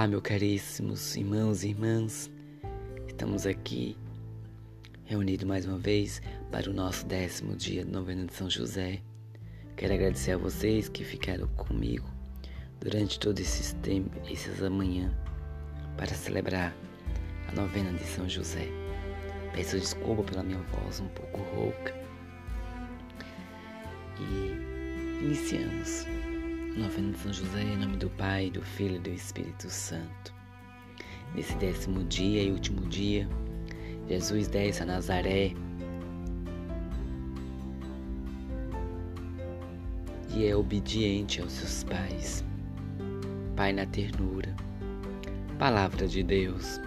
Olá, meus caríssimos irmãos e irmãs. Estamos aqui reunidos mais uma vez para o nosso décimo dia de novena de São José. Quero agradecer a vocês que ficaram comigo durante todo esse tempo, essas amanhã, para celebrar a novena de São José. Peço desculpa pela minha voz um pouco rouca. E iniciamos. Novena de São José, em nome do Pai, do Filho e do Espírito Santo. Nesse décimo dia e último dia, Jesus desce a Nazaré e é obediente aos seus pais. Pai na ternura. Palavra de Deus.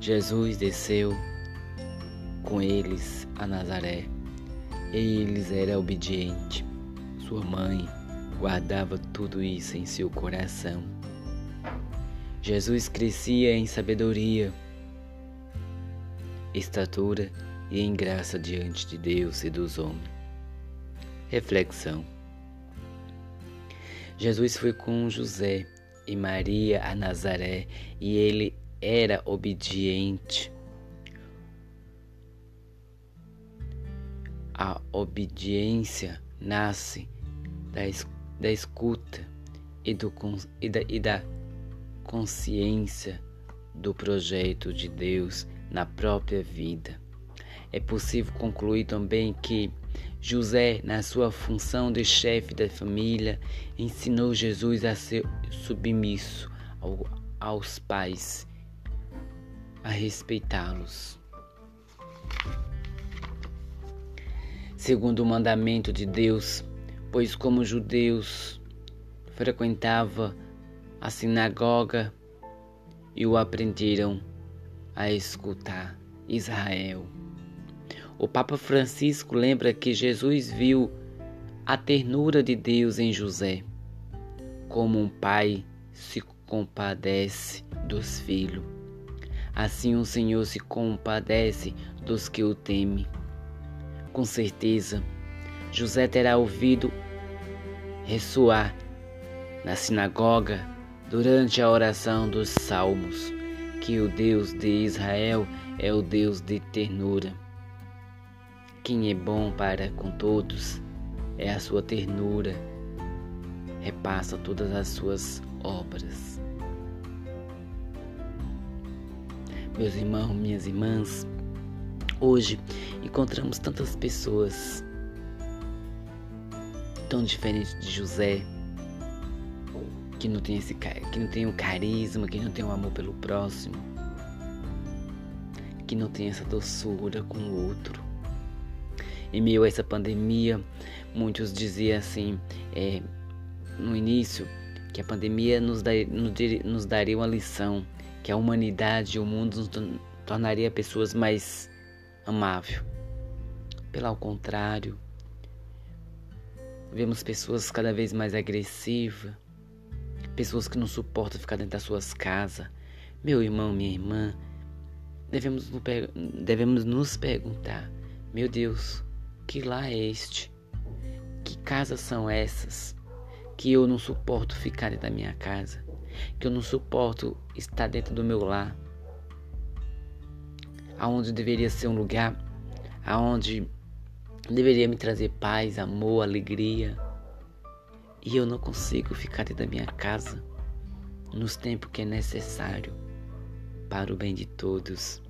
Jesus desceu com eles a Nazaré e eles era obediente. Sua mãe guardava tudo isso em seu coração. Jesus crescia em sabedoria, estatura e em graça diante de Deus e dos homens. Reflexão: Jesus foi com José e Maria a Nazaré e ele era obediente. A obediência nasce da escuta da escuta e, do, e, da, e da consciência do projeto de Deus na própria vida. É possível concluir também que José, na sua função de chefe da família, ensinou Jesus a ser submisso ao, aos pais, a respeitá-los. Segundo o mandamento de Deus, pois como judeus frequentava a sinagoga e o aprenderam a escutar Israel. O Papa Francisco lembra que Jesus viu a ternura de Deus em José, como um pai se compadece dos filhos. Assim o Senhor se compadece dos que o temem. Com certeza, José terá ouvido ressoar na sinagoga durante a oração dos salmos que o Deus de Israel é o Deus de ternura. Quem é bom para com todos é a sua ternura, repassa todas as suas obras. Meus irmãos, minhas irmãs, hoje encontramos tantas pessoas tão diferente de José, que não tem esse que não tem o carisma, que não tem o amor pelo próximo, que não tem essa doçura com o outro. Em meio a essa pandemia, muitos diziam assim, é, no início, que a pandemia nos, dar, nos daria uma lição, que a humanidade e o mundo nos tornaria pessoas mais amáveis. Pelo contrário, Vemos pessoas cada vez mais agressivas, pessoas que não suportam ficar dentro das suas casas. Meu irmão, minha irmã, devemos, devemos nos perguntar: meu Deus, que lá é este? Que casas são essas? Que eu não suporto ficar dentro da minha casa, que eu não suporto estar dentro do meu lar, aonde deveria ser um lugar aonde deveria me trazer paz, amor, alegria. E eu não consigo ficar dentro da minha casa nos tempos que é necessário para o bem de todos.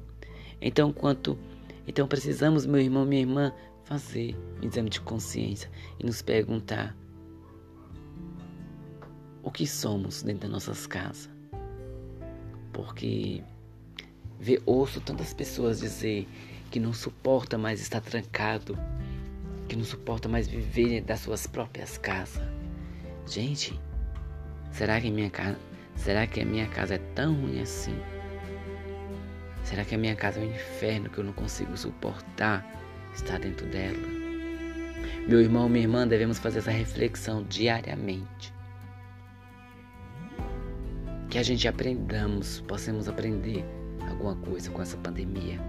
Então, quanto então precisamos, meu irmão, minha irmã, fazer um exame de consciência e nos perguntar o que somos dentro das nossas casas. Porque ver, ouço tantas pessoas dizer que não suporta mais estar trancado que não suporta mais viver das suas próprias casas. Gente, será que minha casa, será que a minha casa é tão ruim assim? Será que a minha casa é um inferno que eu não consigo suportar estar dentro dela? Meu irmão, minha irmã, devemos fazer essa reflexão diariamente. Que a gente aprendamos, possamos aprender alguma coisa com essa pandemia.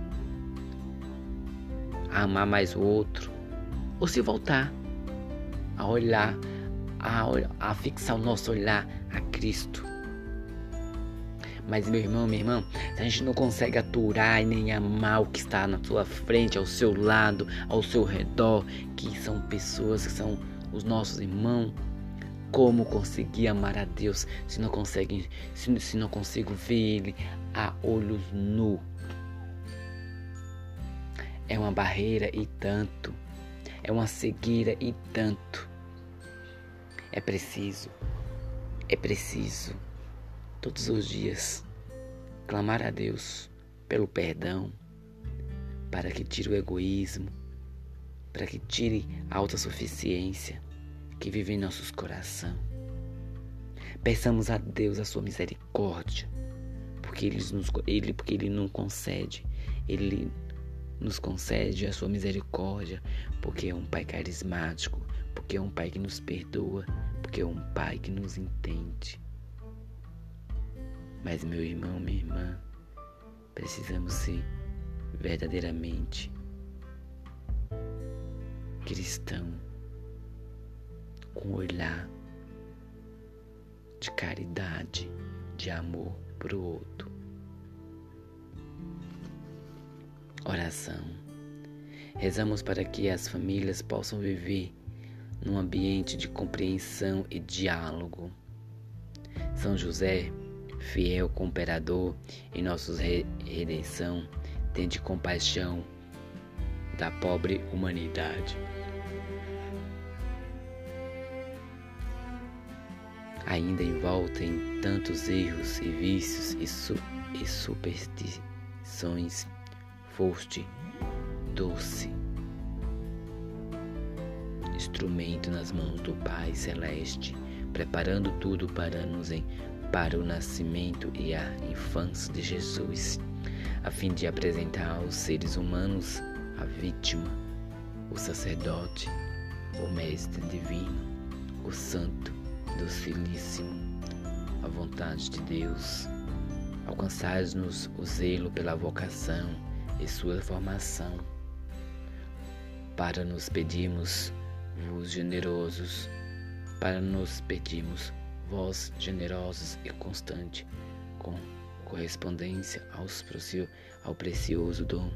A amar mais o outro, ou se voltar a olhar, a, a fixar o nosso olhar a Cristo, Mas, meu irmão, minha irmã, se a gente não consegue aturar e nem amar o que está na sua frente, ao seu lado, ao seu redor, que são pessoas que são os nossos irmãos, como conseguir amar a Deus se não consegue, se, se não consigo ver Ele a olhos nu? É uma barreira e tanto, é uma cegueira e tanto. É preciso, é preciso todos os dias clamar a Deus pelo perdão, para que tire o egoísmo, para que tire a autossuficiência que vive em nossos corações. Peçamos a Deus a sua misericórdia, porque ele, nos, ele, porque ele não concede, Ele nos concede a sua misericórdia, porque é um Pai carismático, porque é um Pai que nos perdoa, porque é um Pai que nos entende. Mas, meu irmão, minha irmã, precisamos ser verdadeiramente cristão, com olhar de caridade, de amor para o outro. Oração. Rezamos para que as famílias possam viver num ambiente de compreensão e diálogo. São José, fiel cooperador em nossa redenção, tende compaixão da pobre humanidade. Ainda envolta em tantos erros e vícios e, su e superstições, foste doce instrumento nas mãos do Pai Celeste, preparando tudo para nos em, para o nascimento e a infância de Jesus, a fim de apresentar aos seres humanos a vítima, o sacerdote, o mestre divino, o santo, docilíssimo, a vontade de Deus. Alcançai-nos o zelo pela vocação e sua formação, para nos pedirmos vos generosos, para nos pedirmos vós generosos e constante, com correspondência aos, ao precioso dom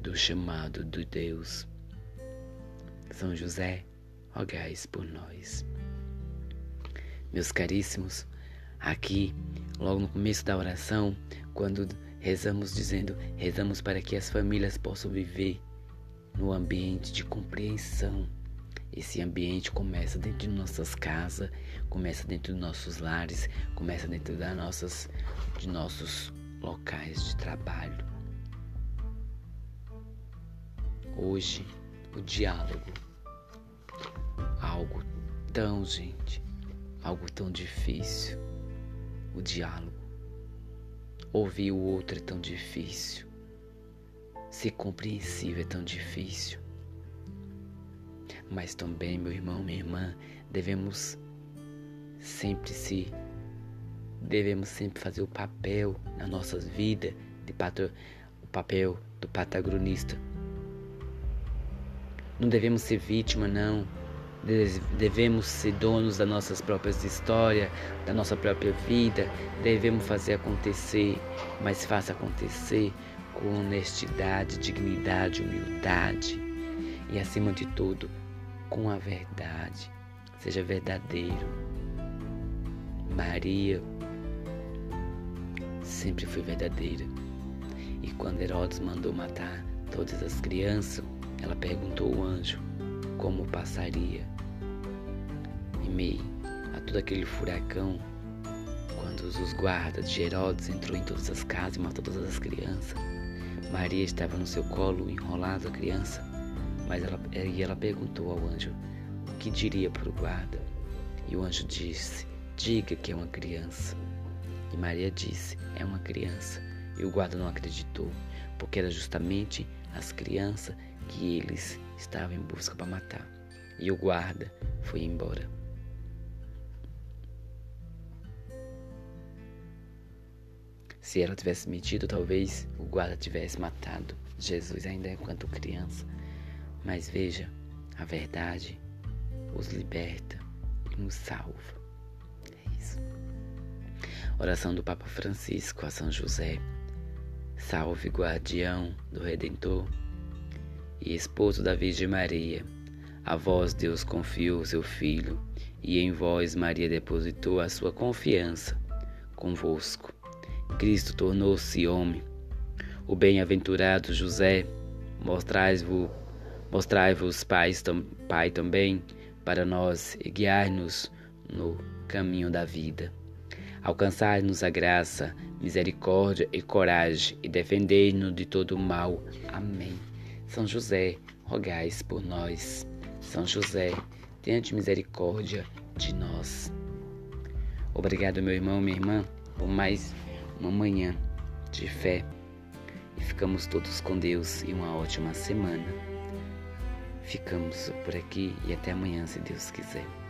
do chamado de Deus. São José, rogais por nós. Meus caríssimos, aqui, logo no começo da oração, quando rezamos dizendo, rezamos para que as famílias possam viver no ambiente de compreensão esse ambiente começa dentro de nossas casas, começa dentro dos nossos lares, começa dentro das nossas, de nossos locais de trabalho. Hoje, o diálogo, algo tão, gente, algo tão difícil. O diálogo. Ouvir o outro é tão difícil. Ser compreensível é tão difícil. Mas também, meu irmão, minha irmã, devemos sempre se devemos sempre fazer o papel na nossas vidas de patro, o papel do patagonista. Não devemos ser vítima, não. Devemos ser donos das nossas próprias histórias, da nossa própria vida. Devemos fazer acontecer, mas faça acontecer com honestidade, dignidade, humildade e, acima de tudo, com a verdade. Seja verdadeiro. Maria sempre foi verdadeira. E quando Herodes mandou matar todas as crianças, ela perguntou ao anjo como passaria. A todo aquele furacão, quando os guardas de Herodes entrou em todas as casas e matou todas as crianças, Maria estava no seu colo enrolado a criança mas ela, e ela perguntou ao anjo o que diria para o guarda. E o anjo disse: Diga que é uma criança. E Maria disse: É uma criança. E o guarda não acreditou, porque era justamente as crianças que eles estavam em busca para matar. E o guarda foi embora. Se ela tivesse mentido, talvez o guarda tivesse matado Jesus ainda enquanto criança. Mas veja, a verdade os liberta e nos salva. É isso. Oração do Papa Francisco a São José. Salve, guardião do Redentor e esposo da Virgem Maria. A vós Deus confiou seu Filho, e em vós Maria depositou a sua confiança. Convosco, Cristo tornou-se homem. O bem-aventurado José, mostrai-vos mostrai-vos Pai também, para nós e guiar-nos no caminho da vida. Alcançai-nos a graça, misericórdia e coragem e defendei-nos de todo mal. Amém. São José, rogais por nós. São José, tenha misericórdia de nós. Obrigado, meu irmão, minha irmã, por mais uma manhã de fé. E ficamos todos com Deus e uma ótima semana. Ficamos por aqui e até amanhã, se Deus quiser.